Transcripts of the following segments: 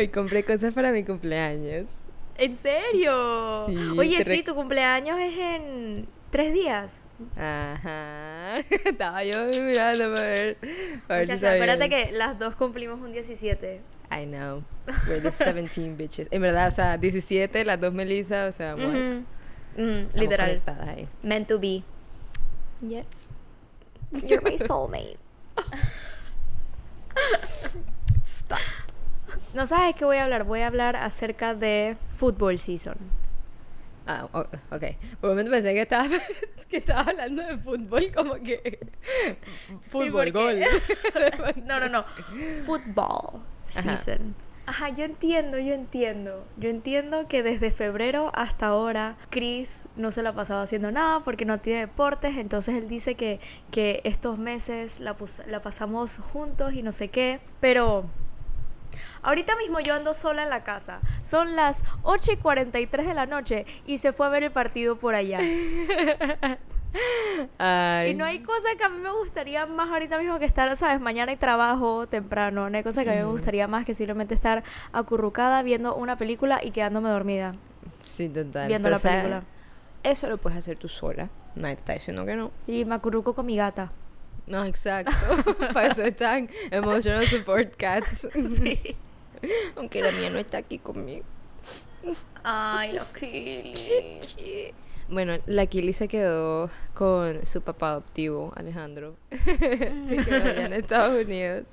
Hoy compré cosas para mi cumpleaños. ¿En serio? Sí, Oye, sí, tu cumpleaños es en tres días. Ajá. Estaba yo mirando para ver. Si Muchacha, acuérdate que las dos cumplimos un 17. I know. We're the 17 bitches. En verdad, o sea, 17, las dos Melissa, o sea, what? Mm, literal. ahí. Meant to be. Yes. You're my soulmate. Stop. No sabes qué voy a hablar. Voy a hablar acerca de football season. Ah, ok. Por un momento pensé que estaba, que estaba hablando de fútbol, como que. Fútbol, gol. No, no, no. Football season. Ajá, yo entiendo, yo entiendo. Yo entiendo que desde febrero hasta ahora Chris no se la ha pasado haciendo nada porque no tiene deportes. Entonces él dice que, que estos meses la, la pasamos juntos y no sé qué. Pero ahorita mismo yo ando sola en la casa. Son las 8 y 43 de la noche y se fue a ver el partido por allá. Ay. Y no hay cosa que a mí me gustaría más ahorita mismo que estar, ¿sabes? Mañana hay trabajo temprano. No hay cosa que a mí me gustaría más que simplemente estar acurrucada viendo una película y quedándome dormida Sí, total. viendo Pero, la película. Eso lo puedes hacer tú sola. Nadie te está diciendo que no. Y me acurruco con mi gata. No, exacto. Para eso están Emotional Support Cats. Sí. Aunque la mía no está aquí conmigo. Ay, los Kili. Bueno, la Kili se quedó con su papá adoptivo, Alejandro. se quedó allá en Estados Unidos.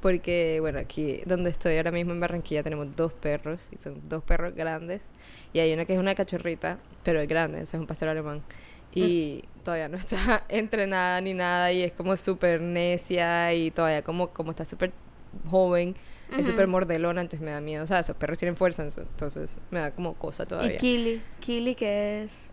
Porque, bueno, aquí donde estoy ahora mismo en Barranquilla tenemos dos perros. Y son dos perros grandes. Y hay una que es una cachorrita, pero es grande, o sea, es un pastor alemán. Y todavía no está entrenada ni nada. Y es como súper necia. Y todavía como, como está súper joven. Es Ujú. súper mordelona, entonces me da miedo. O sea, esos perros tienen fuerza, entonces me da como cosa todavía. Y Kili. Kili que es...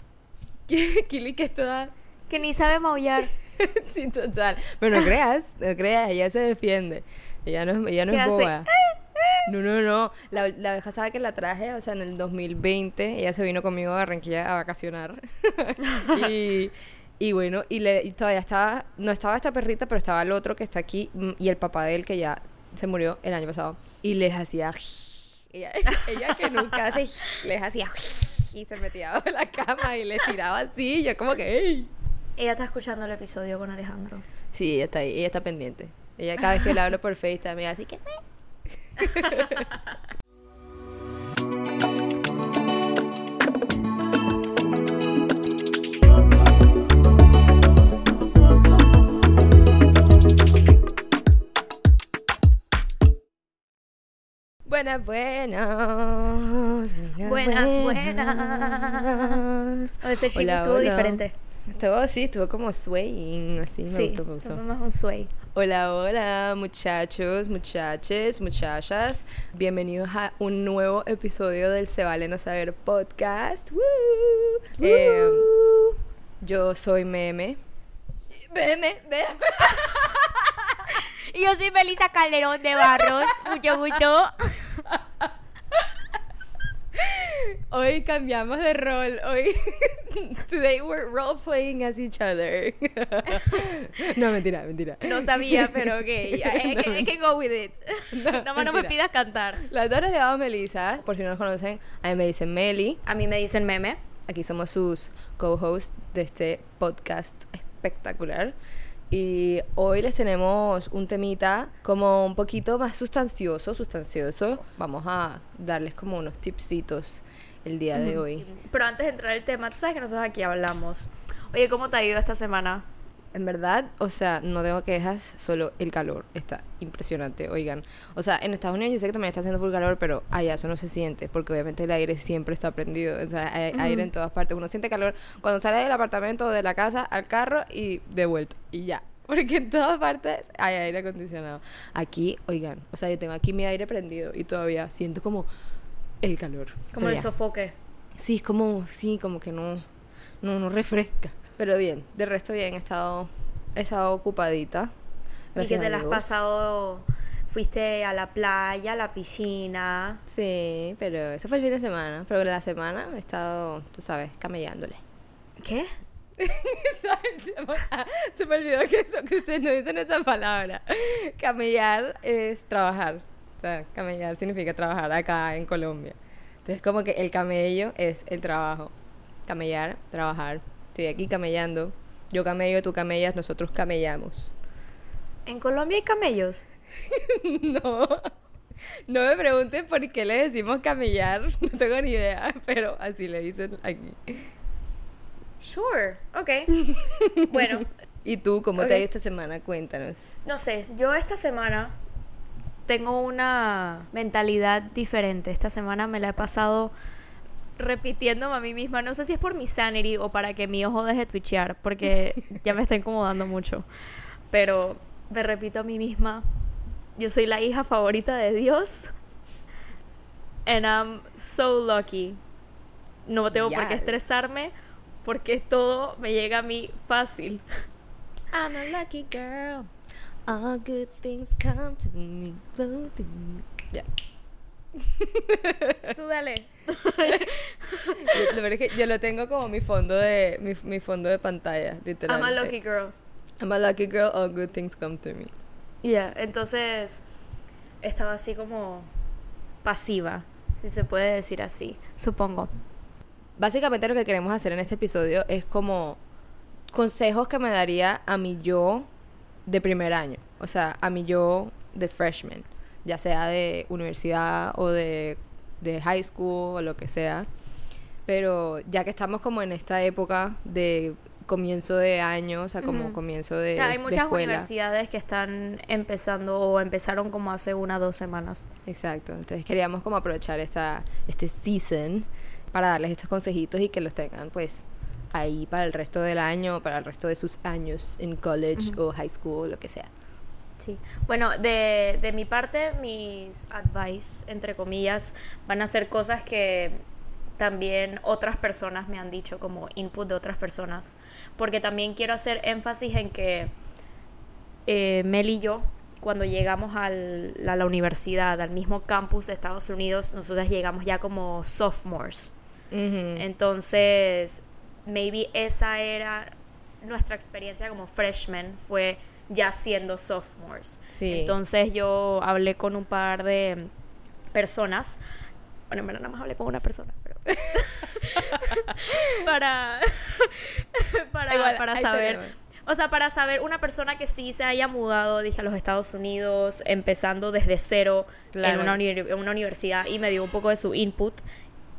Kili que es toda... Que ni sabe maullar. sí, total. Pero no creas, no creas, ella se defiende. Ella no, es- ella no ¿Qué es boba. No, no, no. La, la vez pasada que la traje, o sea, en el 2020, ella se vino conmigo a Barranquilla a vacacionar. y, y bueno, y, le, y todavía estaba, no estaba esta perrita, pero estaba el otro que está aquí mm, y el papá de él que ya se murió el año pasado. Y les hacía... Ella, ella que nunca hace... Les hacía... Y se metía bajo la cama y les tiraba así. y yo como que... "Ey". Ella está escuchando el episodio con Alejandro. Sí, ella está ahí, ella está pendiente. Ella cada vez que le hablo por FaceTime, ella así que... Buenas, buenas. Buenas, buenas. O ese chico Hola, estuvo hola. diferente. Estuvo, sí, estuvo como swaying, así, me Sí, gustó, me gustó. más un sway. Hola, hola, muchachos, muchaches, muchachas. Bienvenidos a un nuevo episodio del Se Vale No Saber podcast. ¡Woo! Eh, yo soy Meme. Meme, Meme. Y yo soy Melissa Calderón de Barros. Mucho gusto. Hoy cambiamos de rol. Hoy, today we're role playing as each other. no, mentira, mentira. No sabía, pero ok. I, I can, I can go with it. Nada más no me pidas cantar. Las dos nos llamamos Melissa, por si no nos conocen. A mí me dicen Meli. A mí me dicen meme. Aquí somos sus co-hosts de este podcast espectacular. Y hoy les tenemos un temita como un poquito más sustancioso, sustancioso. Vamos a darles como unos tipsitos el día de hoy. Pero antes de entrar al tema, tú sabes que nosotros aquí hablamos. Oye, ¿cómo te ha ido esta semana? En verdad, o sea, no tengo quejas, solo el calor está impresionante, oigan. O sea, en Estados Unidos yo sé que también está haciendo full calor, pero allá eso no se siente, porque obviamente el aire siempre está prendido. O sea, hay aire en todas partes. Uno siente calor cuando sale del apartamento, de la casa, al carro y de vuelta. Y ya. Porque en todas partes hay aire acondicionado. Aquí, oigan, o sea, yo tengo aquí mi aire prendido y todavía siento como el calor. Como el sofoque. Sí, es como, sí, como que no, no, no refresca. Pero bien, de resto bien, he estado, he estado ocupadita. y que te la has pasado. Fuiste a la playa, a la piscina. Sí, pero eso fue el fin de semana. Pero la semana he estado, tú sabes, camellándole. ¿Qué? Se me olvidó que, eso, que ustedes no dicen esa palabra. Camellar es trabajar. O sea, camellar significa trabajar acá en Colombia. Entonces, como que el camello es el trabajo. Camellar, trabajar. Estoy aquí camellando. Yo camello, tú camellas, nosotros camellamos. ¿En Colombia hay camellos? no. No me pregunten por qué le decimos camellar, no tengo ni idea, pero así le dicen aquí. Sure, ok. bueno. ¿Y tú cómo te ha ido esta semana? Cuéntanos. No sé, yo esta semana tengo una mentalidad diferente. Esta semana me la he pasado repitiéndome a mí misma. No sé si es por mi sanity o para que mi ojo deje de twitchear, porque ya me está incomodando mucho. Pero me repito a mí misma, yo soy la hija favorita de Dios. And I'm so lucky. No tengo por qué estresarme porque todo me llega a mí fácil. I'm a lucky girl. All good things come to me. Tú dale. lo verdad es que yo lo tengo como mi fondo de mi, mi fondo de pantalla. I'm a lucky girl. I'm a lucky girl, all good things come to me. Yeah, entonces estaba así como pasiva, si se puede decir así, supongo. Básicamente lo que queremos hacer en este episodio es como consejos que me daría a mi yo de primer año, o sea, a mi yo de freshman, ya sea de universidad o de, de high school o lo que sea. Pero ya que estamos como en esta época de comienzo de año, o sea, como comienzo de. O sea, hay muchas universidades que están empezando o empezaron como hace una o dos semanas. Exacto. Entonces queríamos como aprovechar esta, este season para darles estos consejitos y que los tengan, pues, ahí para el resto del año, para el resto de sus años en college o high school, lo que sea. Sí. Bueno, de, de mi parte, mis advice, entre comillas, van a ser cosas que también otras personas me han dicho como input de otras personas. Porque también quiero hacer énfasis en que eh, Mel y yo, cuando llegamos al, a la universidad, al mismo campus de Estados Unidos, nosotros llegamos ya como sophomores. Entonces, maybe esa era nuestra experiencia como freshmen, fue ya siendo sophomores. Entonces yo hablé con un par de personas bueno, en verdad nada más hablé con una persona, pero... para... para, para saber... O sea, para saber una persona que sí se haya mudado, dije, a los Estados Unidos, empezando desde cero en, una en, una universidad y me dio un poco de su input.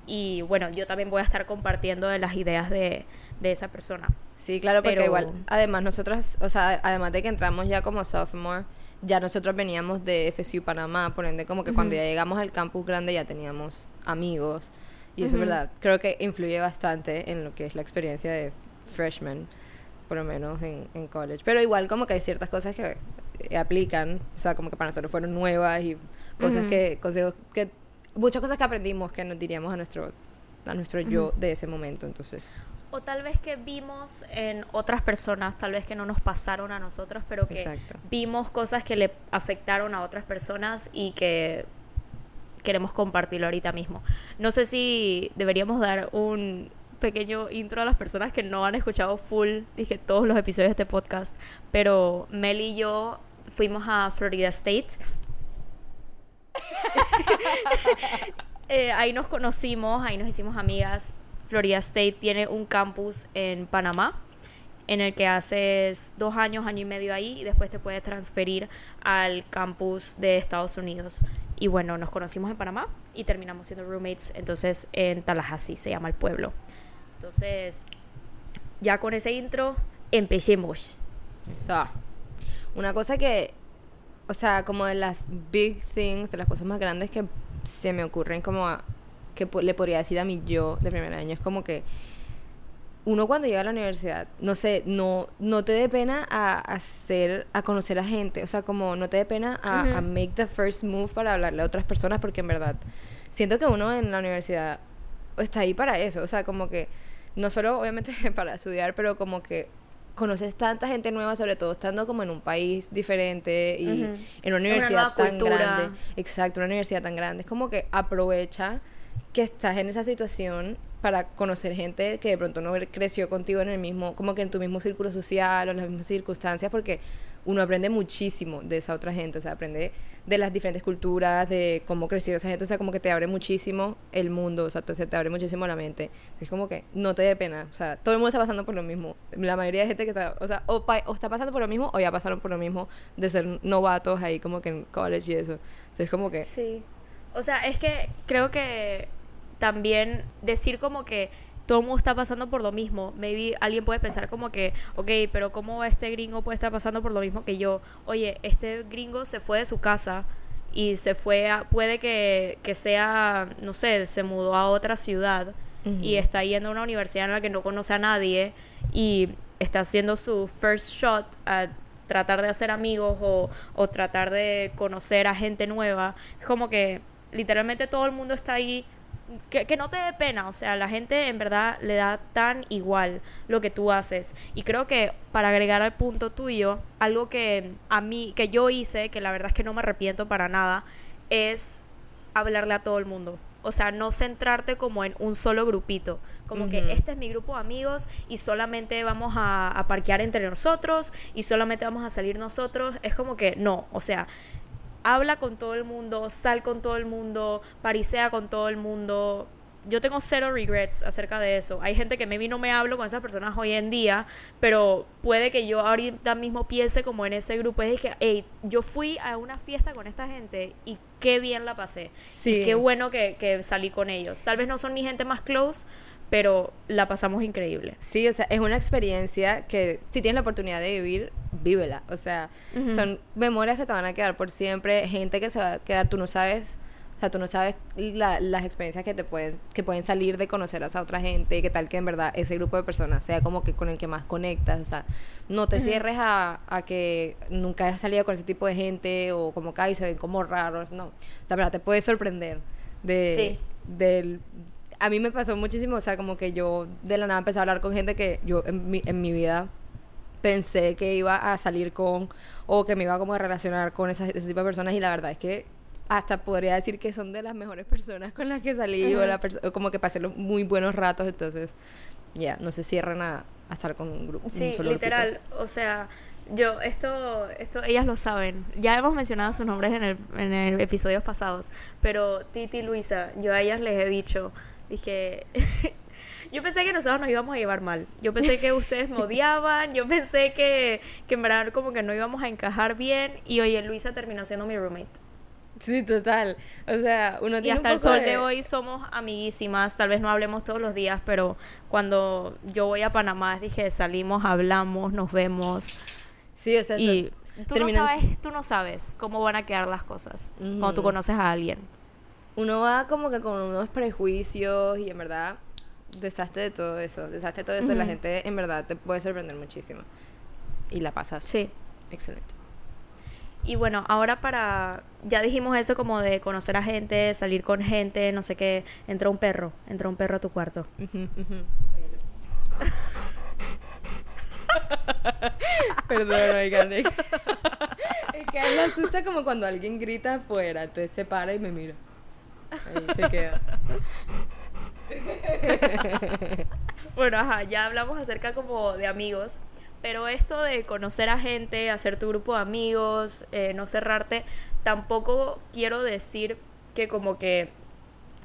Y bueno, yo también voy a estar compartiendo de las ideas de, de esa persona. Sí, claro, porque igual, además nosotros, o sea, además de que entramos ya como sophomore, ya nosotros veníamos de FSU Panamá, por ende como que cuando ya llegamos al campus grande ya teníamos amigos. Y eso es verdad, creo que influye bastante en lo que es la experiencia de freshman, por lo menos en, en college. Pero igual como que hay ciertas cosas que aplican, o sea, como que para nosotros fueron nuevas y cosas que, consejos que, muchas cosas que aprendimos que nos diríamos a nuestro, a nuestro yo de ese momento, entonces o tal vez que vimos en otras personas, tal vez que no nos pasaron a nosotros, pero que vimos cosas que le afectaron a otras personas y que queremos compartirlo ahorita mismo. No sé si deberíamos dar un pequeño intro a las personas que no han escuchado full, dije todos los episodios de este podcast, pero Mel y yo fuimos a Florida State. Eh, ahí nos conocimos, ahí nos hicimos amigas Florida State tiene un campus en Panamá en el que haces dos años, año y medio ahí y después te puedes transferir al campus de Estados Unidos. Y bueno, nos conocimos en Panamá y terminamos siendo roommates entonces en Tallahassee, se llama el pueblo. Entonces, ya con ese intro, empecemos. Una cosa que, o sea, como de las big things, de las cosas más grandes que se me ocurren como a, que le podría decir a mí yo de primer año es como que uno cuando llega a la universidad, no sé, no, no te dé pena a hacer, a conocer a gente, o sea, como no te dé pena a, make the first move para hablarle a otras personas, porque en verdad siento que uno en la universidad está ahí para eso, o sea, como que no solo obviamente para estudiar, pero como que conoces tanta gente nueva, sobre todo estando como en un país diferente y en una universidad tan grande. Exacto, una universidad tan grande. Es como que aprovecha que estás en esa situación para conocer gente que de pronto no creció contigo en el mismo, como que en tu mismo círculo social o en las mismas circunstancias, porque uno aprende muchísimo de esa otra gente, o sea, aprende de las diferentes culturas, de cómo creció esa gente, o sea, como que te abre muchísimo el mundo, o sea, entonces te abre muchísimo la mente. Es como que no te dé pena, o sea, todo el mundo está pasando por lo mismo. La mayoría de gente que está, o sea, o, está pasando por lo mismo o ya pasaron por lo mismo de ser novatos ahí como que en college y eso. Entonces, como que... Sí. O sea, es que creo que también decir como que todo el mundo está pasando por lo mismo. Maybe alguien puede pensar como que, ok, pero ¿cómo este gringo puede estar pasando por lo mismo que yo? Oye, este gringo se fue de su casa y se fue a, puede que, que sea, no sé, se mudó a otra ciudad y está yendo a una universidad en la que no conoce a nadie y está haciendo su first shot a tratar de hacer amigos o, o tratar de conocer a gente nueva. Es como que literalmente todo el mundo está ahí que, no te dé pena, o sea, la gente en verdad le da tan igual lo que tú haces. Y creo que para agregar al punto tuyo, algo que a mí, que yo hice, que la verdad es que no me arrepiento para nada, es hablarle a todo el mundo. O sea, no centrarte como en un solo grupito. Como que este es mi grupo de amigos y solamente vamos a, a parquear entre nosotros y solamente vamos a salir nosotros. Es como que no. O sea, habla con todo el mundo, sal con todo el mundo, parisea con todo el mundo. Yo tengo cero regrets acerca de eso. Hay gente que maybe no me hablo con esas personas hoy en día, pero puede que yo ahorita mismo piense como en ese grupo. Es que, hey, yo fui a una fiesta con esta gente y qué bien la pasé. Sí. Y qué bueno que, que salí con ellos. Tal vez no son mi gente más close, pero la pasamos increíble. Sí, o sea, es una experiencia que si tienes la oportunidad de vivir, vívela. O sea, son memorias que te van a quedar por siempre, gente que se va a quedar, tú no sabes, o sea, tú no sabes las experiencias que te pueden, que pueden salir de conocer a esa otra gente, que tal que en verdad ese grupo de personas sea como que con el que más conectas, o sea, no te cierres a, a, que nunca has salido con ese tipo de gente o como que ahí se ven como raros, no. O sea, verdad, te puede sorprender de, sí. del a mí me pasó muchísimo, o sea, como que yo de la nada empecé a hablar con gente que yo en mi, en mi vida pensé que iba a salir con o que me iba como a relacionar con ese tipo de personas y la verdad es que hasta podría decir que son de las mejores personas con las que salí o, la como que pasé los muy buenos ratos, entonces ya, no se cierran a, estar con un grupo. Sí, literal, o sea, yo, esto, esto, ellas lo saben. Ya hemos mencionado sus nombres en el, en el episodios pasados, pero Titi y Luisa, yo a ellas les he dicho, dije, yo pensé que nosotros nos íbamos a llevar mal. Yo pensé que ustedes me odiaban, yo pensé que, que en verdad como que no íbamos a encajar bien y oye, Luisa terminó siendo mi roommate. Sí, total. O sea, uno tiene Y hasta el sol de... hoy somos amiguísimas. Tal vez no hablemos todos los días, pero cuando yo voy a Panamá, dije, salimos, hablamos, nos vemos. Sí, o sea, y tú, no sabes, tú no sabes cómo van a quedar las cosas cuando tú conoces a alguien uno va como que con unos prejuicios y en verdad deshazte de todo eso, deshazte de todo eso, la gente en verdad te puede sorprender muchísimo y la pasas. Sí. Excelente. Y bueno, ahora para, ya dijimos eso como de conocer a gente, salir con gente, no sé qué, entró un perro, entró un perro a tu cuarto. Perdón, oigan. Es que me asusta como cuando alguien grita afuera, entonces se para y me mira. Ahí se queda. bueno, ajá, ya hablamos acerca como de amigos, pero esto de conocer a gente, hacer tu grupo de amigos, eh, no cerrarte, tampoco quiero decir que como que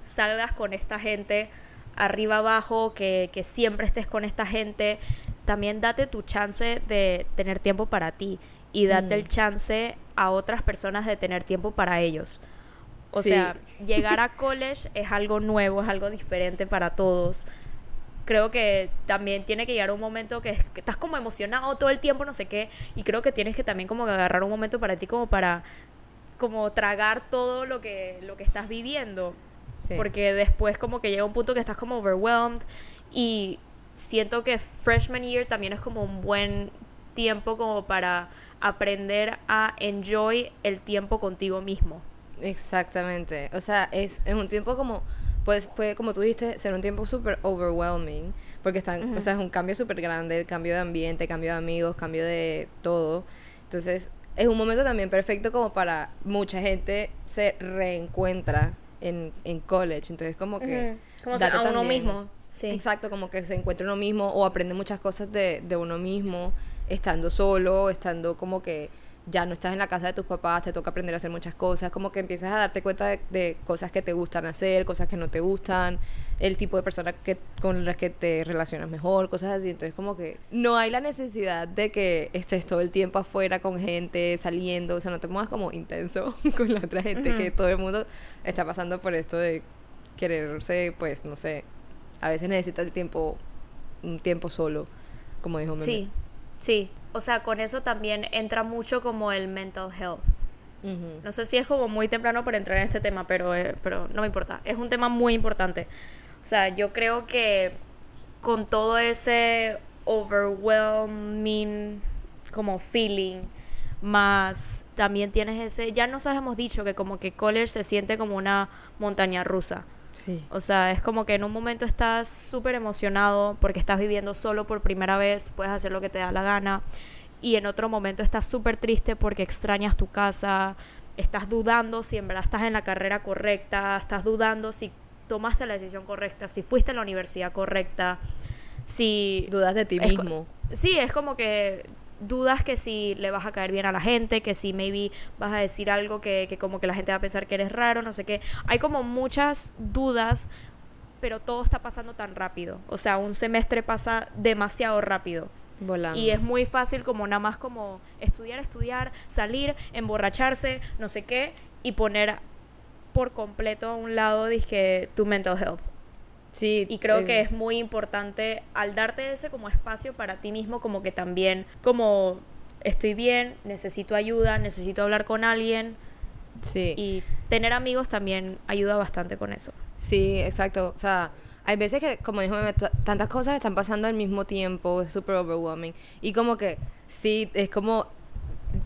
salgas con esta gente arriba abajo, que, que siempre estés con esta gente, también date tu chance de tener tiempo para ti y date el mm. chance a otras personas de tener tiempo para ellos. O sea, llegar a college es algo nuevo, es algo diferente para todos. Creo que también tiene que llegar un momento que, estás como emocionado todo el tiempo, no sé qué, y creo que tienes que también como agarrar un momento para ti como para como tragar todo lo que lo que estás viviendo. Porque después como que llega un punto que estás como overwhelmed y siento que freshman year también es como un buen tiempo como para aprender a enjoy el tiempo contigo mismo. Exactamente. O sea, es, es un tiempo como, pues, puede, como tú dijiste, ser un tiempo súper overwhelming, porque están, o sea, es un cambio súper grande, cambio de ambiente, cambio de amigos, cambio de todo. Entonces, es un momento también perfecto como para mucha gente se reencuentra en, en college. Entonces, como que. Como a uno también- mismo. Sí. Exacto, como que se encuentra uno mismo o aprende muchas cosas de, de uno mismo, estando solo, estando como que ya no estás en la casa de tus papás, te toca aprender a hacer muchas cosas, como que empiezas a darte cuenta de, de cosas que te gustan hacer, cosas que no te gustan, el tipo de personas que, con las que te relacionas mejor, cosas así. Entonces como que no hay la necesidad de que estés todo el tiempo afuera con gente, saliendo, o sea, no te pongas como intenso con la otra gente, que todo el mundo está pasando por esto de quererse, pues, no sé, a veces necesitas el tiempo, un tiempo solo, como dijo Meme. Sí, sí. O sea, con eso también entra mucho como el mental health. No sé si es como muy temprano para entrar en este tema, pero, eh, pero no me importa. Es un tema muy importante. O sea, yo creo que con todo ese overwhelming como feeling, más también tienes ese, ya nos hemos dicho que como que college se siente como una montaña rusa. Sí. O sea, es como que en un momento estás súper emocionado porque estás viviendo solo por primera vez, puedes hacer lo que te da la gana. Y en otro momento estás súper triste porque extrañas tu casa, estás dudando si en verdad estás en la carrera correcta, estás dudando si tomaste la decisión correcta, si fuiste a la universidad correcta, si... Dudas de ti Es mismo. Sí, es como que dudas que si le vas a caer bien a la gente, que si maybe vas a decir algo que, que como que la gente va a pensar que eres raro, no sé qué. Hay como muchas dudas, pero todo está pasando tan rápido. O sea, un semestre pasa demasiado rápido. Volando. Y es muy fácil como nada más como estudiar, estudiar, salir, emborracharse, no sé qué, y poner por completo a un lado, dije, tu mental health. Sí. Y creo eh, que es muy importante al darte ese como espacio para ti mismo, como que también, como estoy bien, necesito ayuda, necesito hablar con alguien Sí. y tener amigos también ayuda bastante con eso. Sí, exacto. O sea, hay veces que, como dijo tantas cosas están pasando al mismo tiempo, es súper overwhelming. Y como que, sí, es como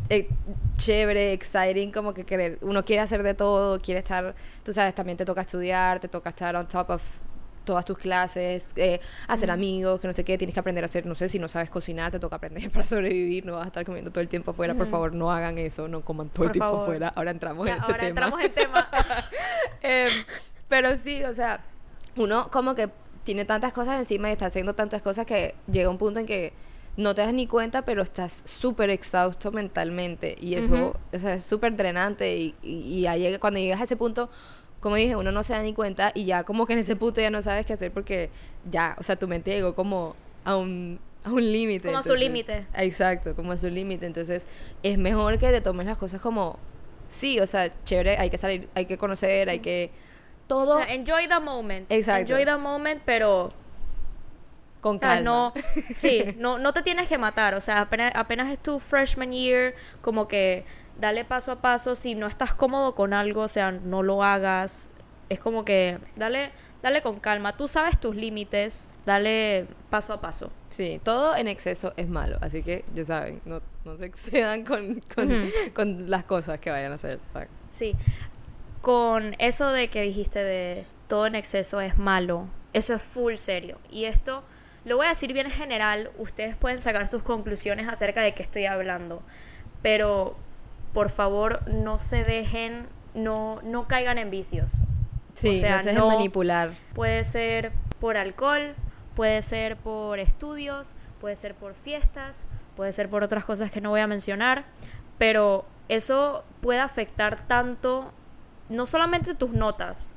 eh, chévere, exciting, como que querer, uno quiere hacer de todo, quiere estar, tú sabes, también te toca estudiar, te toca estar on top of todas tus clases, eh, hacer amigos, que no sé qué, tienes que aprender a hacer, no sé, si no sabes cocinar, te toca aprender para sobrevivir, no vas a estar comiendo todo el tiempo afuera, por favor, no hagan eso, no coman todo el tiempo favor. afuera. Ahora entramos Ya, en ese ahora tema. entramos en tema. Em, pero sí, o sea, uno como que tiene tantas cosas encima y está haciendo tantas cosas que llega un punto en que no te das ni cuenta, pero estás súper exhausto mentalmente. Y eso, o sea, es súper drenante. Y, y, y cuando llegas a ese punto, como dije, uno no se da ni cuenta y ya como que en ese punto ya no sabes qué hacer porque ya, o sea, tu mente llegó como a un, a un límite. Como a su límite. Exacto, como a su límite. Entonces, es mejor que te tomes las cosas como, sí, o sea, chévere, hay que salir, hay que conocer, hay que... Todo Enjoy the moment. Exacto. Enjoy the moment, pero con O sea, calma. no, sí, no, no te tienes que matar, o sea, apenas, apenas es tu freshman year, como que dale paso a paso, si no estás cómodo con algo, o sea, no lo hagas, es como que dale, dale con calma, tú sabes tus límites, dale paso a paso. Sí, todo en exceso es malo, así que ya saben, no, no se excedan con, con, con las cosas que vayan a hacer. Sí, con eso de que dijiste de todo en exceso es malo, eso es full serio. Y esto lo voy a decir bien general, ustedes pueden sacar sus conclusiones acerca de qué estoy hablando, pero por favor no se dejen, no, no caigan en vicios. Sí, sea, no se dejen no- manipular. Puede ser por alcohol, puede ser por estudios, puede ser por fiestas, puede ser por otras cosas que no voy a mencionar, pero eso puede afectar tanto no solamente tus notas,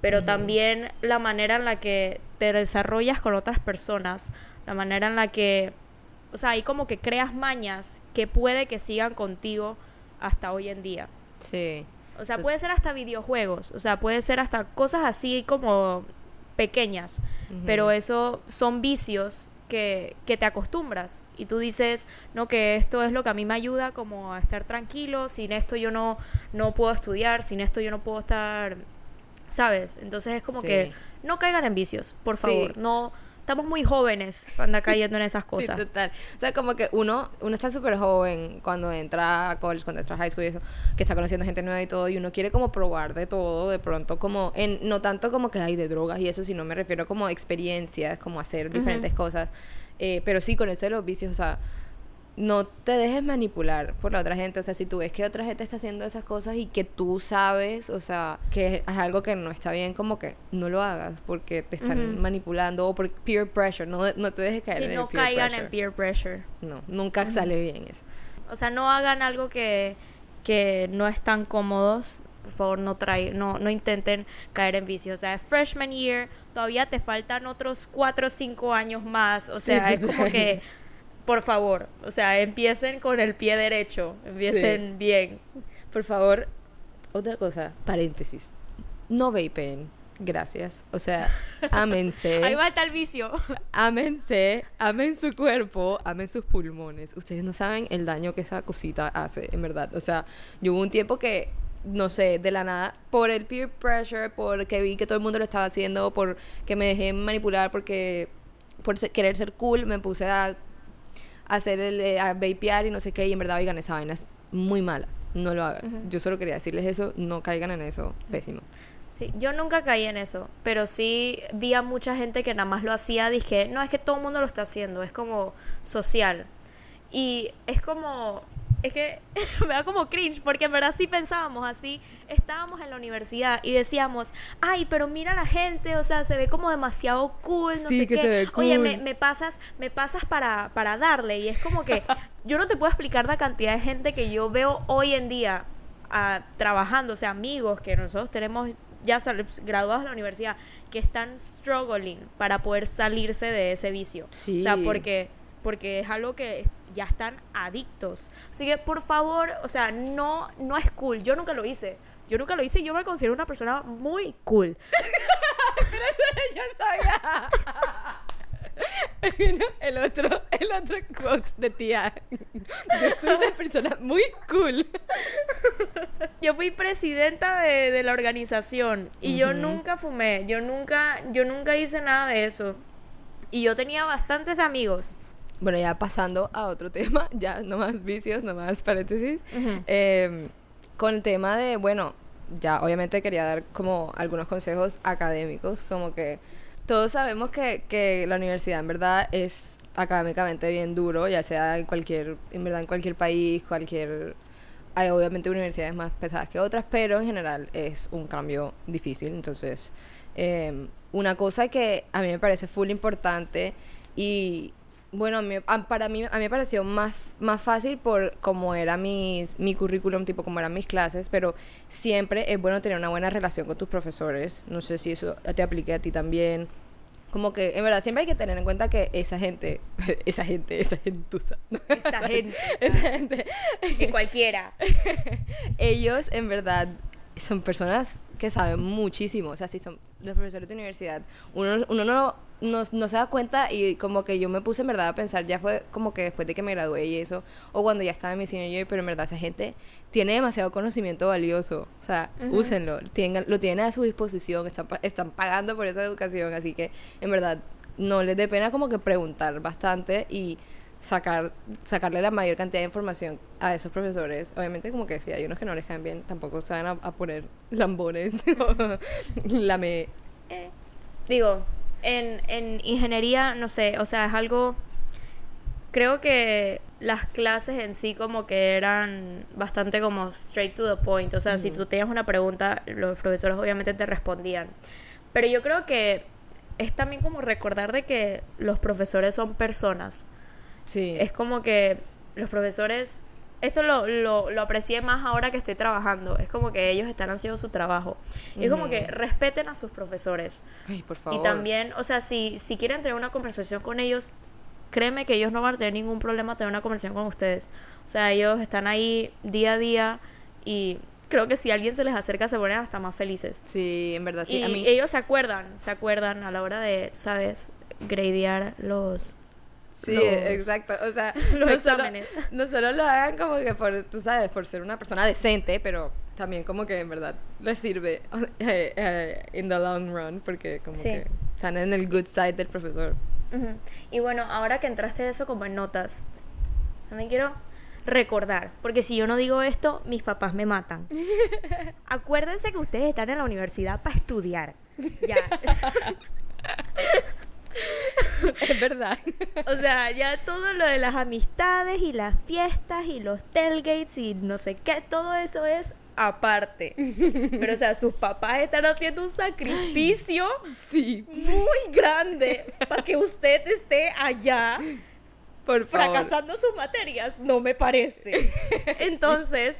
pero también la manera en la que te desarrollas con otras personas, la manera en la que, o sea, ahí como que creas mañas que puede que sigan contigo hasta hoy en día. Sí. O sea, puede ser hasta videojuegos, o sea, puede ser hasta cosas así como pequeñas, pero eso son vicios que, que te acostumbras y tú dices, no, que esto es lo que a mí me ayuda como a estar tranquilo, sin esto yo no, no puedo estudiar, sin esto yo no puedo estar, ¿sabes? Entonces es como Sí. que no caigan en vicios, por Sí. favor, no, estamos muy jóvenes para andar cayendo en esas Sí, cosas. total. O sea, como que uno, uno está súper joven cuando entra a college, cuando entra a high school y eso, que está conociendo gente nueva y todo, y uno quiere como probar de todo, de pronto como, en, no tanto como que hay de drogas y eso, sino me refiero como experiencias, como hacer diferentes cosas. Eh, pero sí, con eso de los vicios, o sea, no te dejes manipular por la otra gente. O sea, si tú ves que otra gente está haciendo esas cosas y que tú sabes, o sea, que es algo que no está bien, como que no lo hagas porque te están manipulando o por peer pressure. No, no te dejes caer en el no peer caigan pressure. en peer pressure. No, nunca sale bien eso. O sea, no hagan algo que, que no están cómodos. Por favor, no, trae, no, no intenten caer en vicio. O sea, freshman year, todavía te faltan otros 4 o 5 años más. O sea, es como que, por favor, o sea, empiecen con el pie derecho. Empiecen bien. Por favor, otra cosa, paréntesis. No vapen. Gracias. O sea, ámense. Ahí va el vicio. Ámense, amen su cuerpo, amen sus pulmones. Ustedes no saben el daño que esa cosita hace, en verdad. O sea, yo hubo un tiempo que, no sé, de la nada, por el peer pressure, porque vi que todo el mundo lo estaba haciendo, por que me dejé manipular, porque por querer ser cool, me puse a hacer el eh, a vapear y no sé qué, y en verdad, oigan, esa vaina es muy mala. No lo hagan. Yo solo quería decirles eso, no caigan en eso. Pésimo. Sí, yo nunca caí en eso, pero sí vi a mucha gente que nada más lo hacía, dije, no, es que todo el mundo lo está haciendo, es como social. Y es como, es que me da como cringe, porque en verdad sí pensábamos así, estábamos en la universidad y decíamos, ay, pero mira la gente, o sea, se ve como demasiado cool, no Sí, sé que qué. se ve Oye, me, me pasas, me pasas para, para darle, y es como que yo no te puedo explicar la cantidad de gente que yo veo hoy en día ah, trabajando, o sea, amigos que nosotros tenemos ya sal- graduados de la universidad, que están struggling para poder salirse de ese vicio. O sea, Sí. porque, porque es algo que ya están adictos. Así que, por favor, o sea, no, no es cool. Yo nunca lo hice. Yo nunca lo hice y yo me considero una persona muy cool. Yo sabía. El otro, el otro quote de tía. Yo soy una persona muy cool. Yo fui presidenta de, de la organización y yo nunca fumé, yo nunca, yo nunca hice nada de eso. Y yo tenía bastantes amigos. Bueno, ya pasando a otro tema, ya no más vicios, no más paréntesis. Eh, con el tema de, bueno, ya obviamente quería dar como algunos consejos académicos, como que todos sabemos que, que la universidad en verdad es académicamente bien duro, ya sea en cualquier, en verdad en cualquier país, cualquier... Hay obviamente universidades más pesadas que otras, pero en general es un cambio difícil. Entonces, eh, una cosa que a mí me parece full importante y bueno, para mí, a mí me pareció más, más fácil por cómo era mis, mi currículum, tipo como eran mis clases, pero siempre es bueno tener una buena relación con tus profesores. No sé si eso te aplique a ti también. Como que, en verdad, siempre hay que tener en cuenta que esa gente, esa gente, esa gentuza, Esa gente. esa gente, Que cualquiera. ellos en verdad son personas que saben muchísimo. O sea, si son los profesores de universidad, uno, uno no, no, no se da cuenta y como que yo me puse en verdad a pensar, ya fue como que después de que me gradué y eso, o cuando ya estaba en mi senior year, pero en verdad esa gente tiene demasiado conocimiento valioso. O sea, úsenlo, tengan, lo tienen a su disposición, están, pa- están pagando por esa educación, así que en verdad no les dé pena como que preguntar bastante y sacar sacarle la mayor cantidad de información a esos profesores. Obviamente como que si hay unos que no les caen bien, tampoco saben a, a poner lambones o lame Digo, en, en ingeniería, no sé, o sea, es algo... Creo que las clases en sí como que eran bastante como straight to the point. O sea, si tú tenías una pregunta, los profesores obviamente te respondían. Pero yo creo que es también como recordar de que los profesores son personas. Sí. Es como que los profesores, esto lo, lo, lo aprecié más ahora que estoy trabajando, es como que ellos están haciendo su trabajo. Y es como que respeten a sus profesores. Ay, por favor. Y también, o sea, si, si quieren tener una conversación con ellos, créeme que ellos no van a tener ningún problema tener una conversación con ustedes. O sea, ellos están ahí día a día y creo que si alguien se les acerca se ponen hasta más felices. Sí, en verdad sí. y a mí ellos se acuerdan, se acuerdan a la hora de, sabes, gradear los... Sí, los- exacto. O sea, los no exámenes. Solo, no solo lo hagan como que por, tú sabes, por ser una persona decente, pero también como que en verdad les sirve eh, eh, in the long run, porque como Sí. que están en el good side del profesor. Ujú. Y bueno, ahora que entraste eso como en notas, también quiero recordar, porque si yo no digo esto, mis papás me matan. Acuérdense que ustedes están en la universidad para estudiar. Ya. Es verdad. O sea, ya todo lo de las amistades y las fiestas y los tailgates y no sé qué, todo eso es aparte. Pero, o sea, sus papás están haciendo un sacrificio Sí. muy grande para que usted esté allá Por fracasando sus materias. No me parece. Entonces,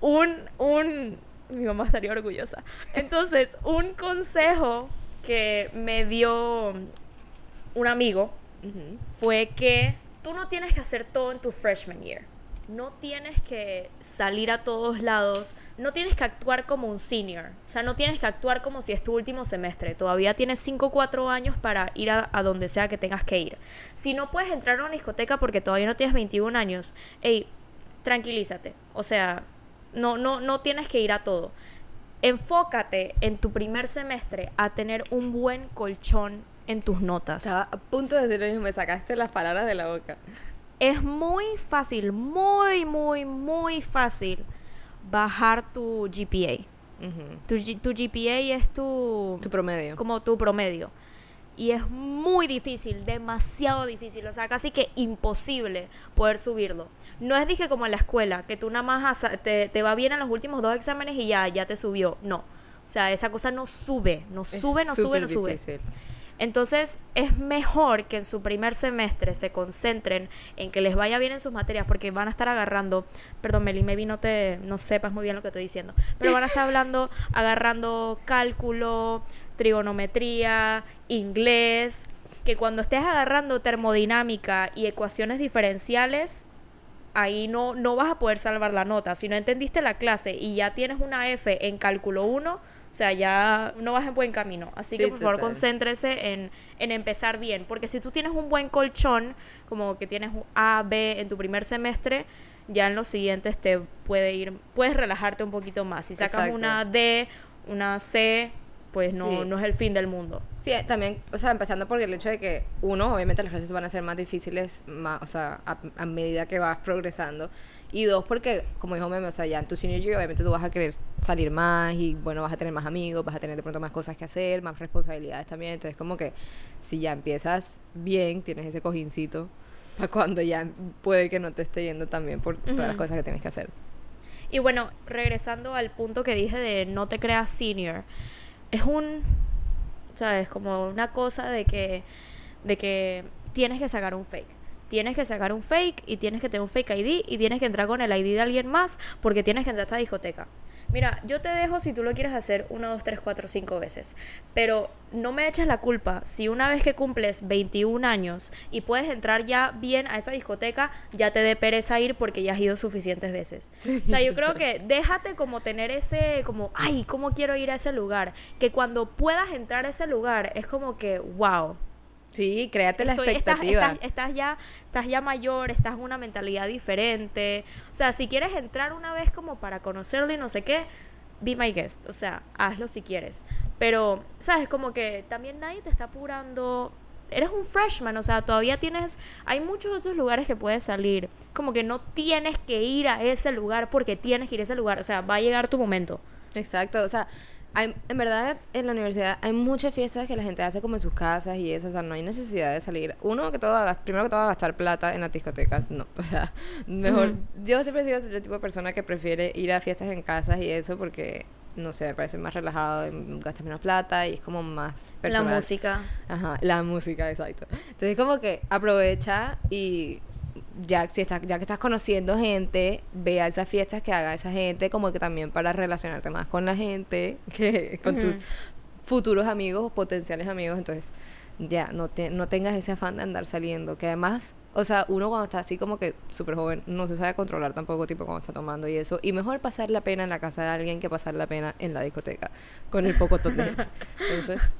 un, un, mi mamá estaría orgullosa. Entonces, un consejo que me dio un amigo fue que tú no tienes que hacer todo en tu freshman year. No tienes que salir a todos lados, no tienes que actuar como un senior, o sea, no tienes que actuar como si es tu último semestre, todavía tienes 5 o 4 años para ir a, a donde sea que tengas que ir. Si no puedes entrar a una discoteca porque todavía no tienes 21 años, hey, tranquilízate, o sea, no, no, no tienes que ir a todo. Enfócate en tu primer semestre a tener un buen colchón en tus notas. Estaba a punto de decir lo mismo, me sacaste las palabras de la boca. Es muy fácil, muy, muy, muy fácil bajar tu GPA. Tu, tu GPA es tu, Tu promedio. como tu promedio. Y es muy difícil, demasiado difícil, o sea, casi que imposible poder subirlo. No es dije como en la escuela, que tú nada más te, te va bien en los últimos dos exámenes y ya, ya te subió. No. O sea, esa cosa no sube, no Es sube, no sube, no sube. difícil. Entonces es mejor que en su primer semestre se concentren en que les vaya bien en sus materias porque van a estar agarrando, perdón Meli, maybe no te no sepas muy bien lo que estoy diciendo, pero van a estar hablando, agarrando cálculo, trigonometría, inglés, que cuando estés agarrando termodinámica y ecuaciones diferenciales, ahí no, no vas a poder salvar la nota. Si no entendiste la clase y ya tienes una F en cálculo 1, o sea, ya no vas en buen camino. Así que por favor concéntrese en, en empezar bien. Porque si tú tienes un buen colchón, como que tienes un A, B en tu primer semestre, ya en los siguientes te puede ir, puedes relajarte un poquito más. Si sacas Exacto. una D, una C, pues no, Sí. no es el fin del mundo. Sí, eh, también, o sea, empezando por el hecho de que, uno, obviamente las clases van a ser más difíciles, más, o sea, a, a medida que vas progresando. Y dos, porque, como dijo Meme, o sea, ya en tu senior year, obviamente tú vas a querer salir más y, bueno, vas a tener más amigos, vas a tener de pronto más cosas que hacer, más responsabilidades también. Entonces, como que si ya empiezas bien, tienes ese cojincito para cuando ya puede que no te esté yendo también por todas las cosas que tienes que hacer. Y bueno, regresando al punto que dije de no te creas senior, es un, ¿sabes? Como una cosa de que, de que tienes que sacar un fake. Tienes que sacar un fake y tienes que tener un fake ID y tienes que entrar con el ID de alguien más porque tienes que entrar a esta discoteca. Mira, yo te dejo si tú lo quieres hacer una, dos, tres, cuatro, cinco veces. Pero no me eches la culpa si una vez que cumples 21 años y puedes entrar ya bien a esa discoteca, ya te dé pereza ir porque ya has ido suficientes veces. O sea, yo creo que déjate como tener ese, como, ay, ¿cómo quiero ir a ese lugar? Que cuando puedas entrar a ese lugar es como que, wow. Sí, créate la Estoy- estás, expectativa. estás- estás ya, estás ya mayor, estás en una mentalidad diferente. O sea, si quieres entrar una vez como para conocerlo y no sé qué, be my guest. O sea, hazlo si quieres. Pero, ¿sabes? Como que también nadie te está apurando. Eres un freshman, o sea, todavía tienes. Hay muchos otros lugares que puedes salir. Como que no tienes que ir a ese lugar porque tienes que ir a ese lugar. O sea, va a llegar tu momento. Exacto, o sea, hay- en verdad en la universidad hay muchas fiestas que la gente hace como en sus casas y eso, o sea, no hay necesidad de salir. Uno, que todo primero que todo a gastar plata en las discotecas, no, o sea, mejor. Yo siempre he sido el tipo de persona que prefiere ir a fiestas en casas y eso porque, no sé, me parece más relajado, gastas menos plata y es como más personal. La música. Ajá, la música, exacto. Entonces como que aprovecha y ya, si estás, ya que estás conociendo gente, ve a esas fiestas que haga esa gente, como que también para relacionarte más con la gente, que con tus futuros amigos o potenciales amigos. Entonces, ya, no, te, no tengas ese afán de andar saliendo, que además... O sea, uno cuando está así como que súper joven no se sabe controlar tampoco, tipo cuando está tomando y eso. Y mejor pasar la pena en la casa de alguien que pasar la pena en la discoteca, con el poco de. Entonces,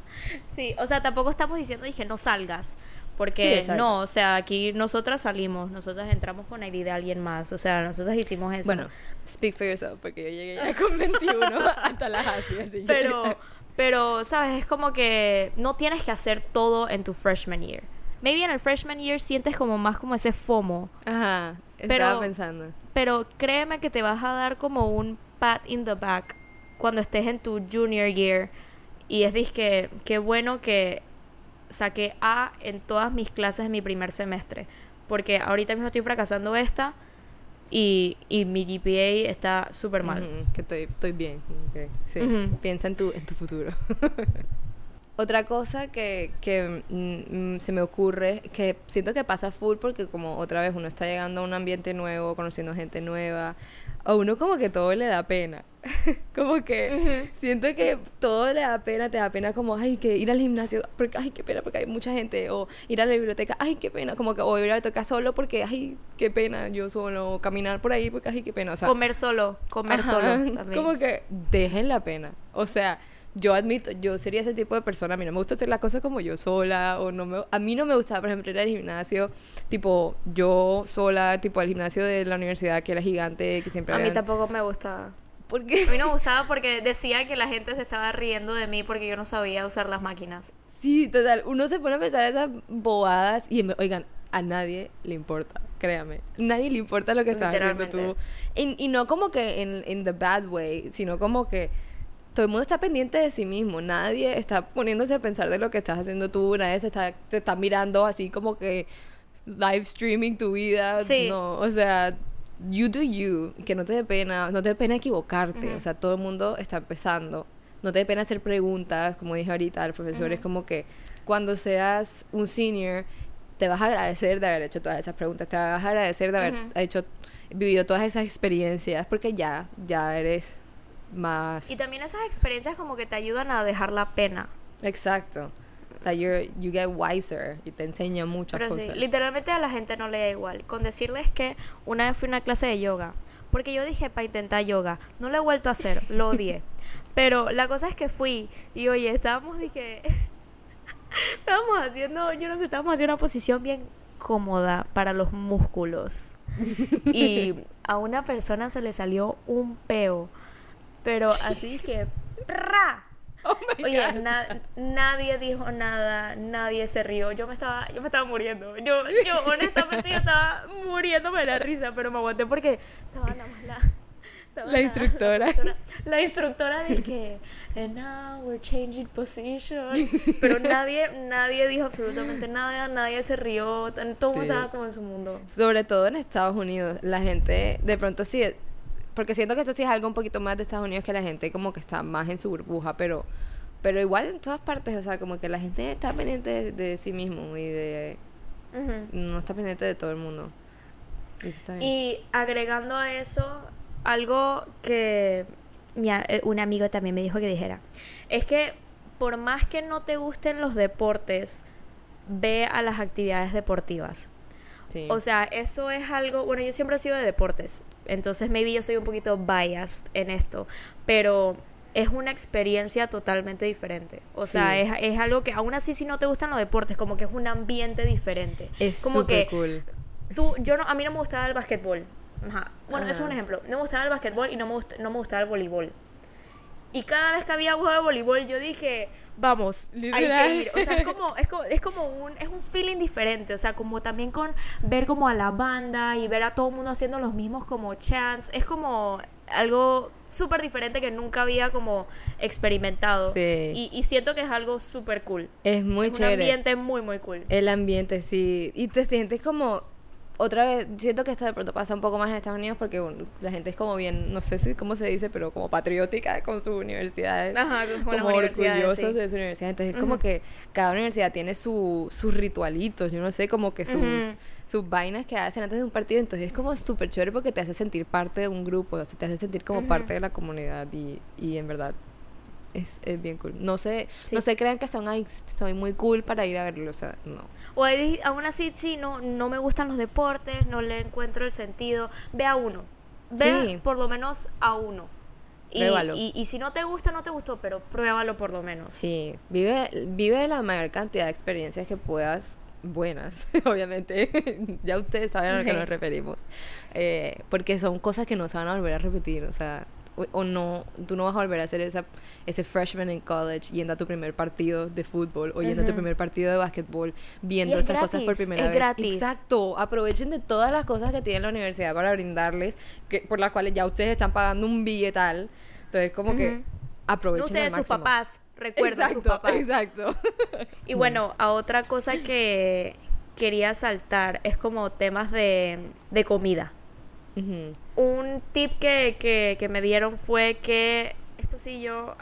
Sí, o sea, tampoco estamos diciendo, dije, no salgas. Porque no, o sea, aquí nosotras salimos, nosotras entramos con ID de alguien más. O sea, nosotras hicimos eso. Bueno, speak for yourself, porque yo llegué ya con 21 hasta las así, así que- pero, pero, ¿sabes? Es como que no tienes que hacer todo en tu freshman year. Maybe en el freshman year sientes como más como ese FOMO. Ajá, Pero- estaba pensando. Pero créeme que te vas a dar como un pat in the back cuando estés en tu junior year. Y es disque, qué bueno que saqué A en todas mis clases de mi primer semestre. Porque ahorita mismo estoy fracasando esta y, y mi GPA está súper mal. Que estoy, estoy bien. ok, Sí. Ujú. Piensa en tu, en tu futuro. Otra cosa que, que mm, mm, se me ocurre, que siento que pasa full porque como otra vez uno está llegando a un ambiente nuevo, conociendo gente nueva, a uno como que todo le da pena. como que siento que todo le da pena, te da pena como, ay, que ir al gimnasio, porque, ay, qué pena, porque hay mucha gente, o ir a la biblioteca, ay, qué pena, como que, o ir a la biblioteca solo porque, ay, qué pena, yo solo, o caminar por ahí porque, ay, qué pena, o sea, comer solo, comer Ajá, solo también. Como que dejen la pena. O sea, yo admito, yo sería ese tipo de persona. A mí no me gusta hacer las cosas como yo sola. O no me, a mí no me gustaba, por ejemplo, ir al gimnasio, tipo yo sola, tipo al gimnasio de la universidad que era gigante, que siempre A mí tampoco me gustaba. Porque A mí no me gustaba porque decía que la gente se estaba riendo de mí porque yo no sabía usar las máquinas. sí, total, uno se pone a pensar esas bobadas y, oigan, a nadie le importa. Créame, nadie le importa lo que estás haciendo tú. Y, y no como que en, en the bad way, sino como que todo el mundo está pendiente de sí mismo. Nadie está poniéndose a pensar de lo que estás haciendo tú. Nadie se está, te está mirando así como que live streaming tu vida. Sí. No, o sea, you do you. Que no te dé pena, no te dé pena equivocarte. O sea, todo el mundo está empezando. No te dé pena hacer preguntas, como dije ahorita al profesor. Es como que cuando seas un senior, te vas a agradecer de haber hecho todas esas preguntas. Te vas a agradecer de haber hecho, vivido todas esas experiencias. Porque ya, ya eres más... Y también esas experiencias como que te ayudan a dejar la pena. Exacto. O sea, you're, you get wiser y te enseña muchas Pero cosas. sí, literalmente a la gente no le da igual. Con decirles que una vez fui a una clase de yoga, porque yo dije para intentar yoga, no lo he vuelto a hacer, lo odié. Pero la cosa es que fui y oye, estábamos, dije, estábamos haciendo, yo no sé, estábamos haciendo una posición bien cómoda para los músculos. Y a una persona se le salió un peo, pero así que, ¡ra! Oh Oye, na- nadie dijo nada, nadie se rió. Yo me estaba, yo me estaba muriendo. Yo, yo honestamente yo estaba muriéndome de la risa, pero me aguanté porque estaba nada más la, estaba La instructora. La, instructora de que, and now we're changing position. Pero nadie, nadie dijo absolutamente nada, nadie se rió, todo Sí. estaba como en su mundo. Sobre todo en Estados Unidos, la gente de pronto sí, porque siento que eso sí es algo un poquito más de Estados Unidos que la gente como que está más en su burbuja, pero pero igual en todas partes, o sea, como que la gente está pendiente de, de sí mismo y de no está pendiente de todo el mundo. Y eso está bien. Y agregando a eso, algo que mi eh, un amigo también me dijo que dijera, es que por más que no te gusten los deportes, ve a las actividades deportivas. Sí. O sea, eso es algo, bueno, yo siempre he sido de deportes, entonces maybe yo soy un poquito biased en esto, pero es una experiencia totalmente diferente. O sea, Sí. es, es algo que aún así si no te gustan los deportes, como que es un ambiente diferente. es como que cool. tú, yo no, a mí no me gustaba el basquetbol. Ajá. Bueno, eso es un ejemplo. No me gustaba el basquetbol y no me, gust- no me gustaba el voleibol. Y cada vez que había juego de voleibol, yo dije, vamos, hay Literal. que ir. O sea, es como, es como, es como un, es un feeling diferente. O sea, como también con ver como a la banda y ver a todo el mundo haciendo los mismos como chants. Es como algo súper diferente que nunca había como experimentado. Sí. Y, y siento que es algo súper cool. Es muy es un chévere. ambiente muy, muy cool. El ambiente, sí. Y te sientes como. Otra vez, siento que esto de pronto pasa un poco más en Estados Unidos porque bueno, la gente es como bien, no sé si cómo se dice, pero como patriótica con sus universidades. Ajá, con como orgullosos sí. de su universidad. Entonces, es como que cada universidad tiene su, sus ritualitos, yo no sé, como que sus, sus vainas que hacen antes de un partido. Entonces, es como súper chévere porque te hace sentir parte de un grupo, o sea, te hace sentir como parte de la comunidad y, y en verdad es, es bien cool. No sé, Sí. no se crean que son, ay, soy muy cool para ir a verlo, o sea, no. O hay- aún así, sí, no, no me gustan los deportes, no le encuentro el sentido. Ve a uno. Ve Sí. por lo menos a uno. Y, y, y si no te gusta, no te gustó, pero pruébalo por lo menos. Sí, vive, vive la mayor cantidad de experiencias que puedas, buenas, obviamente, ya ustedes saben a lo que nos referimos, Eh, porque son cosas que no se van a volver a repetir, o sea, o, o no, tú no vas a volver a hacer esa, ese freshman en college yendo a tu primer partido de fútbol o yendo a tu primer partido de básquetbol, viendo es estas cosas por primera es vez. gratis. Exacto, aprovechen de todas las cosas que tiene la universidad para brindarles, que, por las cuales ya ustedes están pagando un billetal, entonces como que Ujú. aprovechen No ustedes, al sus papás. recuerda a sus papás. Exacto. Y bueno, a otra cosa que quería saltar es como temas de, de comida. Un tip que, que, que me dieron fue que, esto sí yo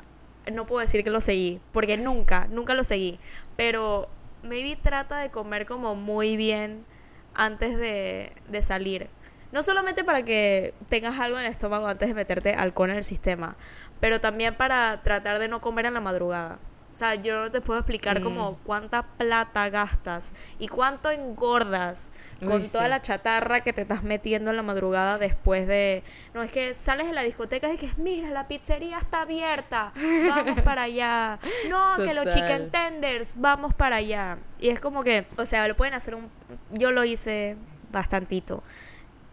no puedo decir que lo seguí, porque nunca, nunca lo seguí, pero maybe trata de comer como muy bien antes de, de salir. No solamente para que tengas algo en el estómago antes de meterte alcohol en el sistema, pero también para tratar de no comer en la madrugada. O sea, yo no te puedo explicar Mm. como cuánta plata gastas y cuánto engordas Uy, con toda la chatarra que te estás metiendo en la madrugada después de... No, es que sales de la discoteca y que mira, la pizzería está abierta, vamos para allá. No, que los Total. chicken tenders, vamos para allá. Y es como que, o sea, lo pueden hacer un... Yo lo hice bastantito,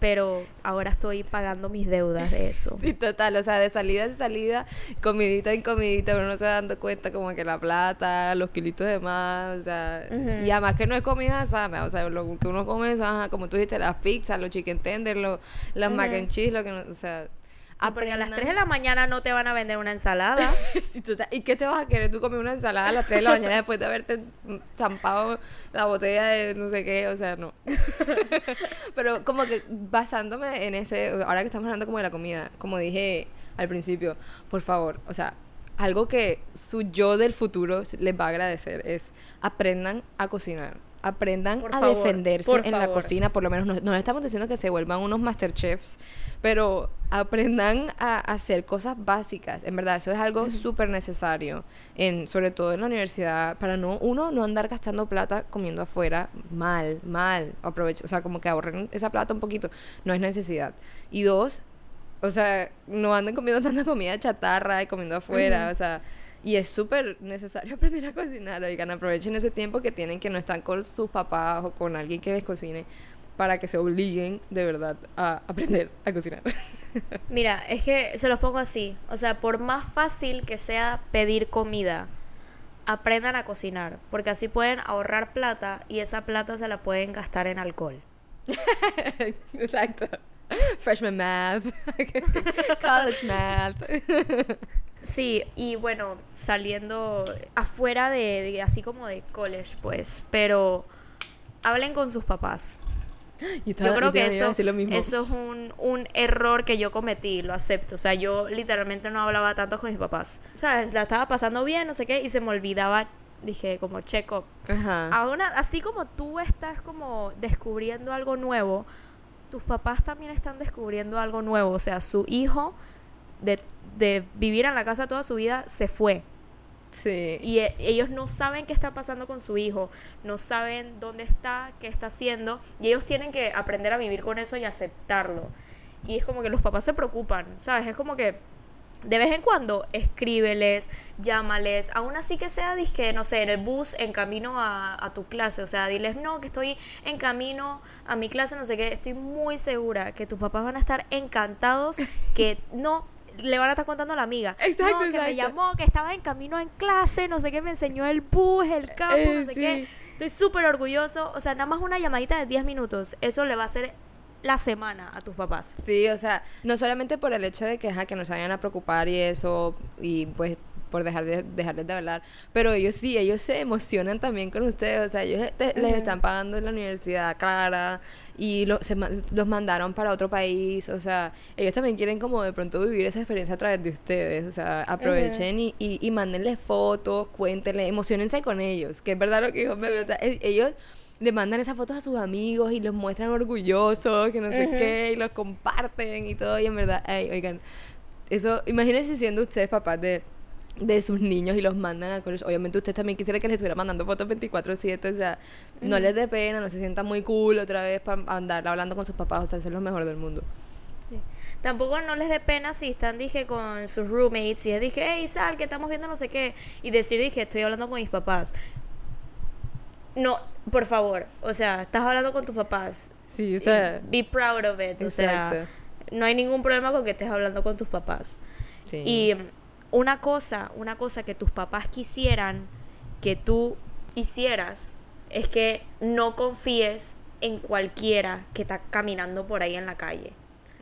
pero ahora estoy pagando mis deudas de eso. Sí, total, o sea, de salida en salida, comidita en comidita, uno se va dando cuenta como que la plata, los kilitos de más, o sea, y además que no es comida sana, o sea, lo que uno come es, ajá, como tú dijiste, las pizzas, los chicken tenders, los, las mac and cheese, lo que no, o sea, Ah, porque a las aprendan- 3 de la mañana no te van a vender una ensalada. Sí, total. ¿Y qué te vas a querer? Tú comes una ensalada a las 3 de la mañana después de haberte zampado la botella de no sé qué, o sea, no. Pero como que basándome en ese, ahora que estamos hablando como de la comida, como dije al principio, por favor, o sea, algo que su yo del futuro les va a agradecer es aprendan a cocinar. Aprendan Por a favor, defenderse en la cocina, por lo menos no, estamos diciendo que se vuelvan unos masterchefs, pero aprendan a hacer cosas básicas. En verdad, eso es algo súper necesario, en, sobre todo en la universidad, para no, uno, no andar gastando plata comiendo afuera mal, mal. Aprovechen, o sea, como que ahorren esa plata un poquito, no es necesidad. Y dos, o sea, no anden comiendo tanta comida chatarra y comiendo afuera, o sea, y es súper necesario aprender a cocinar, oigan, aprovechen ese tiempo que tienen que no están con sus papás o con alguien que les cocine para que se obliguen de verdad a aprender a cocinar. Mira, es que se los pongo así. O sea, por más fácil que sea pedir comida, aprendan a cocinar. Porque así pueden ahorrar plata y esa plata se la pueden gastar en alcohol. Exacto. Freshman math, college math. Sí, y bueno, saliendo afuera de, de- así como de college, pues. Pero hablen con sus papás. Yo, Yo creo que eso, decir lo mismo. eso es un, un error que yo cometí, lo acepto. O sea, yo literalmente no hablaba tanto con mis papás. O sea, la estaba pasando bien, no sé qué, y se me olvidaba, dije, como checo. Ahora, así como tú estás como descubriendo algo nuevo, tus papás también están descubriendo algo nuevo. O sea, su hijo de, de vivir en la casa toda su vida se fue. Sí. Y e- ellos no saben qué está pasando con su hijo, no saben dónde está, qué está haciendo, y ellos tienen que aprender a vivir con eso y aceptarlo. Y es como que los papás se preocupan, ¿sabes? Es como que de vez en cuando escríbeles, llámales, aún así que sea, dizque, no sé, en el bus en camino a, a tu clase, o sea, diles, no, que estoy en camino a mi clase, no sé qué, estoy muy segura que tus papás van a estar encantados, que no le van a estar contando a la amiga. Exacto, no, que me llamó, que estaba en camino en clase, no sé qué, me enseñó el bus, el campo, Eh, no sé qué. Estoy súper orgulloso. O sea, nada más una llamadita de 10 minutos, eso le va a hacer la semana a tus papás. Sí, o sea, no solamente por el hecho de que, ajá, que no se vayan a preocupar y eso, y pues por dejar de, dejarles de hablar, pero ellos sí, ellos se emocionan también con ustedes, o sea, ellos te- les están pagando en la universidad cara y lo- se los mandaron para otro país, o sea, ellos también quieren como de pronto vivir esa experiencia a través de ustedes, o sea, aprovechen y, y, y mándenles fotos, cuéntenle, emocionense con ellos, que es verdad lo que dijo Meme, o sea, e- ellos le mandan esas fotos a sus amigos y los muestran orgullosos, que no sé qué, y los comparten y todo, y en verdad, ay, oigan, eso, imagínense siendo ustedes papás de, de sus niños y los mandan a colegio. Obviamente ustedes también quisiera que les estuviera mandando fotos 24/7, o sea, no les dé pena, no se sientan muy cool otra vez para andar hablando con sus papás, o sea, ser los mejor del mundo. Sí. Tampoco no les dé pena si están, dije, con sus roommates y es, dije, hey, sal, que estamos viendo no sé qué. Y decir, dije, estoy hablando con mis papás. No, por favor. O sea, estás hablando con tus papás. Sí, o sea, Be proud of it. O sea, no hay ningún problema con que estés hablando con tus papás. sí. Y una cosa, una cosa que tus papás quisieran que tú hicieras es que no confíes en cualquiera que está caminando por ahí en la calle.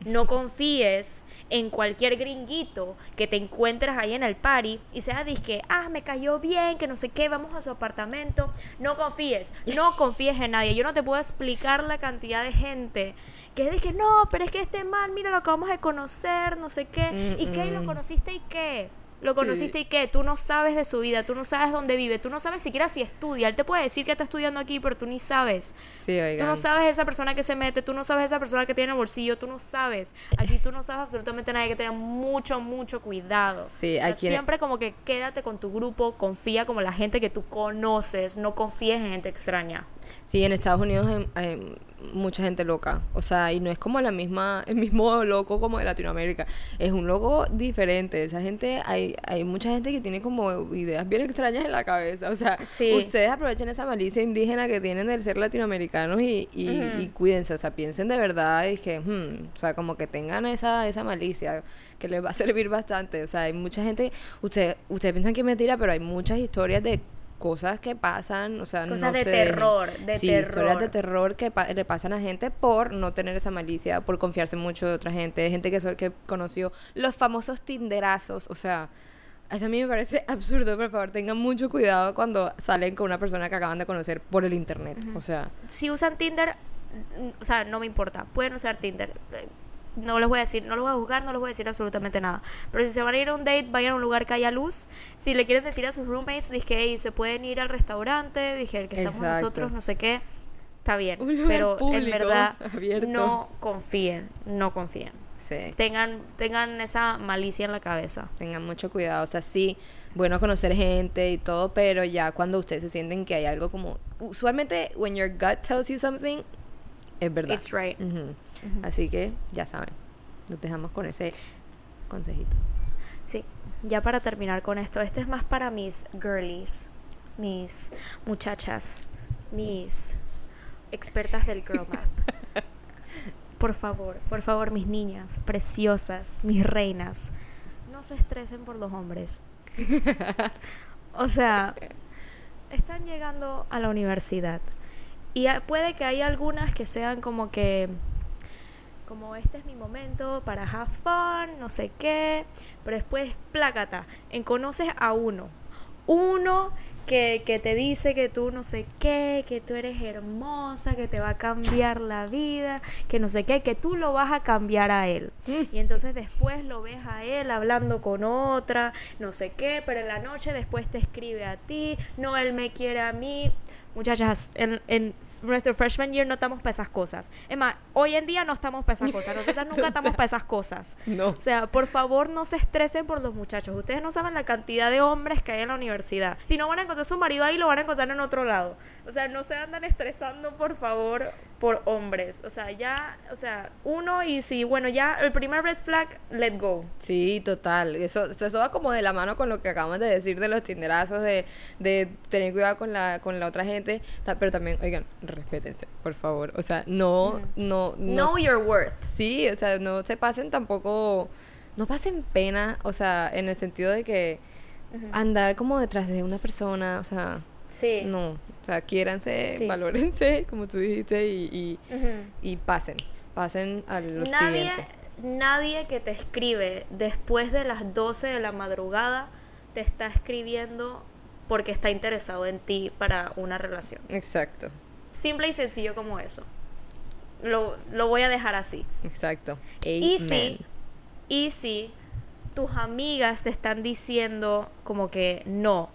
No confíes en cualquier gringuito que te encuentres ahí en el party y sea que ah, me cayó bien, que no sé qué, vamos a su apartamento. No confíes, no confíes en nadie. Yo no te puedo explicar la cantidad de gente que dije, no, pero es que este man, mira, lo acabamos de conocer, no sé qué. ¿Y qué? ¿Y lo conociste y qué? Lo conociste y qué, tú no sabes de su vida, tú no sabes dónde vive, tú no sabes siquiera si estudia. Él te puede decir que está estudiando aquí, pero tú ni sabes. Sí, oigan. Tú no sabes esa persona que se mete, tú no sabes esa persona que tiene el bolsillo, tú no sabes. Aquí tú no sabes absolutamente nada, hay que tener mucho, mucho cuidado. Sí, aquí Siempre como que quédate con tu grupo, confía como la gente que tú conoces, no confíes en gente extraña. Sí, en Estados Unidos hay, mucha gente loca. O sea, y no es como la misma, el mismo loco como de Latinoamérica. Es un loco diferente. Esa gente, hay, hay mucha gente que tiene como ideas bien extrañas en la cabeza. O sea, ustedes aprovechen esa malicia indígena que tienen del ser latinoamericanos y, y, cuídense. O sea, piensen de verdad y que, hmm, o sea, como que tengan esa, esa malicia que les va a servir bastante. O sea, hay mucha gente, ustedes, ustedes piensan que es mentira, pero hay muchas historias de cosas que pasan, o sea, cosas de terror, de sí, terror. historias de terror que le pasan a gente por no tener esa malicia, por confiarse mucho de otra gente, gente que, que conoció los famosos tinderazos, o sea, eso a mí me parece absurdo, por favor, tengan mucho cuidado cuando salen con una persona que acaban de conocer por el internet, o sea. Si usan Tinder, o sea, no me importa, pueden usar Tinder no les voy a decir, no los voy a juzgar, no les voy a decir absolutamente nada. Pero si se van a ir a un date, vayan a un lugar que haya luz. Si le quieren decir a sus roommates, dije, hey, se pueden ir al restaurante, dije, que estamos nosotros, no sé qué, está bien. Pero en verdad, no confíen, no confíen. Sí. Tengan, tengan esa malicia en la cabeza. Tengan mucho cuidado. O sea, sí, bueno conocer gente y todo, pero ya cuando ustedes se sienten que hay algo como. Usualmente, when your gut tells you something, es verdad. It's right. Así que ya saben, nos dejamos con ese consejito. Sí, ya para terminar con esto, este es más para mis girlies, mis muchachas, mis expertas del girl math. Por favor, por favor, mis niñas preciosas, mis reinas, no se estresen por los hombres. o sea, están llegando a la universidad y puede que haya algunas que sean como que como este es mi momento para have fun, no sé qué, pero después plácata, en conoces a uno, uno que, que, te dice que tú no sé qué, que tú eres hermosa, que te va a cambiar la vida, que no sé qué, que tú lo vas a cambiar a él. Y entonces después lo ves a él hablando con otra, no sé qué, pero en la noche después te escribe a ti, no, él me quiere a mí. Muchachas, en, en, nuestro freshman year no estamos para esas cosas. Es más, hoy en día no estamos para esas cosas. Nosotras nunca estamos para esas cosas. No. O sea, por favor no se estresen por los muchachos. Ustedes no saben la cantidad de hombres que hay en la universidad. Si no van a encontrar a su marido ahí, lo van a encontrar en otro lado. O sea, no se andan estresando, por favor, por hombres. O sea, ya, o sea, uno y si, bueno, ya el primer red flag, let go. Sí, total. Eso, eso va como de la mano con lo que acabamos de decir de los tinderazos, de, de tener cuidado con la, con la otra gente pero también, oigan, respétense, por favor. O sea, no, no, no. Know your worth. Sí, o sea, no se pasen tampoco, no pasen pena, o sea, en el sentido de que andar como detrás de una persona, o sea, sí. no, o sea, quiéranse, valórense, como tú dijiste, y, y, pasen, pasen a lo nadie, Nadie que te escribe después de las 12 de la madrugada te está escribiendo porque está interesado en ti para una relación. Exacto. Simple y sencillo como eso. Lo, voy a dejar así. Exacto. Y si, y si tus amigas te están diciendo como que no,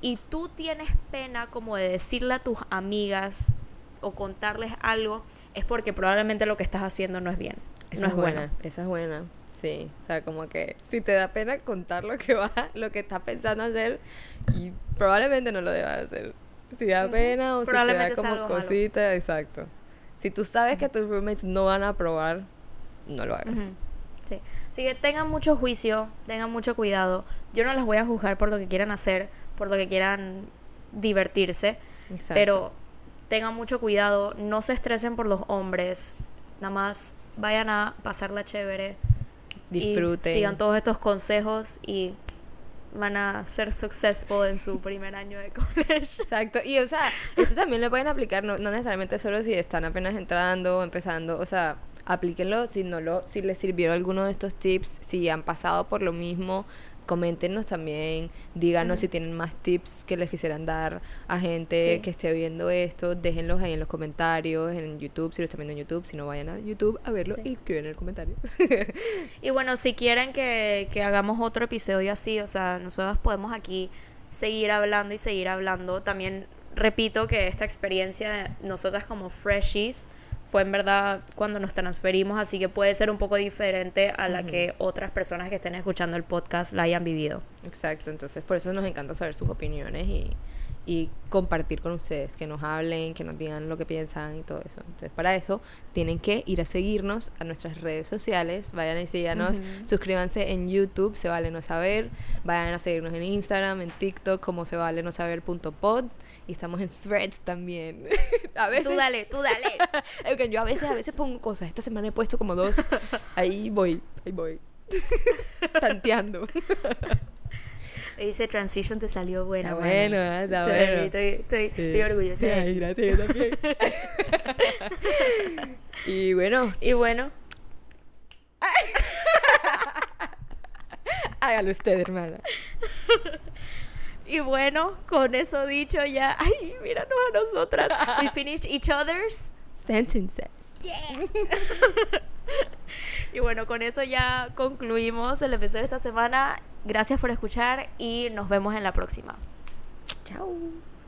y tú tienes pena como de decirle a tus amigas o contarles algo, es porque probablemente lo que estás haciendo no es bien. no es, buena. Esa es buena. Sí, o sea, como que si te da pena contar lo que va, lo que estás pensando hacer, y probablemente no lo debas hacer. Si da pena o si te da como cosita, exacto. Si tú sabes que tus roommates no van a aprobar, no lo hagas. Sí. Así que tengan mucho juicio, tengan mucho cuidado. Yo no las voy a juzgar por lo que quieran hacer, por lo que quieran divertirse, exacto. pero tengan mucho cuidado, no se estresen por los hombres, nada más vayan a pasarla chévere, disfruten. sigan todos estos consejos y van a ser successful en su primer año de college. Exacto. Y, o sea, esto también lo pueden aplicar, no, no necesariamente solo si están apenas entrando o empezando. O sea, aplíquenlo si no lo, si les sirvió alguno de estos tips, si han pasado por lo mismo, coméntenos también, díganos si tienen más tips que les quisieran dar a gente que esté viendo esto, déjenlos ahí en los comentarios, en YouTube, si lo están viendo en YouTube, si no vayan a YouTube a verlo y escriben en el comentario. y bueno, si quieren que, que hagamos otro episodio así, o sea, nosotros podemos aquí seguir hablando y seguir hablando. También repito que esta experiencia, nosotras como freshies, fue en verdad cuando nos transferimos, así que puede ser un poco diferente a la que otras personas que estén escuchando el podcast la hayan vivido. Exacto, entonces por eso nos encanta saber sus opiniones y, y compartir con ustedes, que nos hablen, que nos digan lo que piensan y todo eso. Entonces, para eso tienen que ir a seguirnos a nuestras redes sociales, vayan y síganos, suscríbanse en YouTube, se vale no saber, vayan a seguirnos en Instagram, en TikTok, como se vale no saber punto pod, y estamos en Threads también. a veces, tú dale, tú dale. yo a veces, a veces pongo cosas, esta semana he puesto como dos, ahí voy, ahí voy. Tanteando. Ese transition te salió buena. Está bueno, ¿eh? está bueno. Estoy, estoy, estoy orgullosa. Ay, gracias, yo también. y bueno. Y bueno. Hágalo usted, hermana. Y bueno, con eso dicho ya, ay, míranos a nosotras. We finished each other's sentences. Yeah. y bueno, con eso ya concluimos el episodio de esta semana. Gracias por escuchar y nos vemos en la próxima. Chao.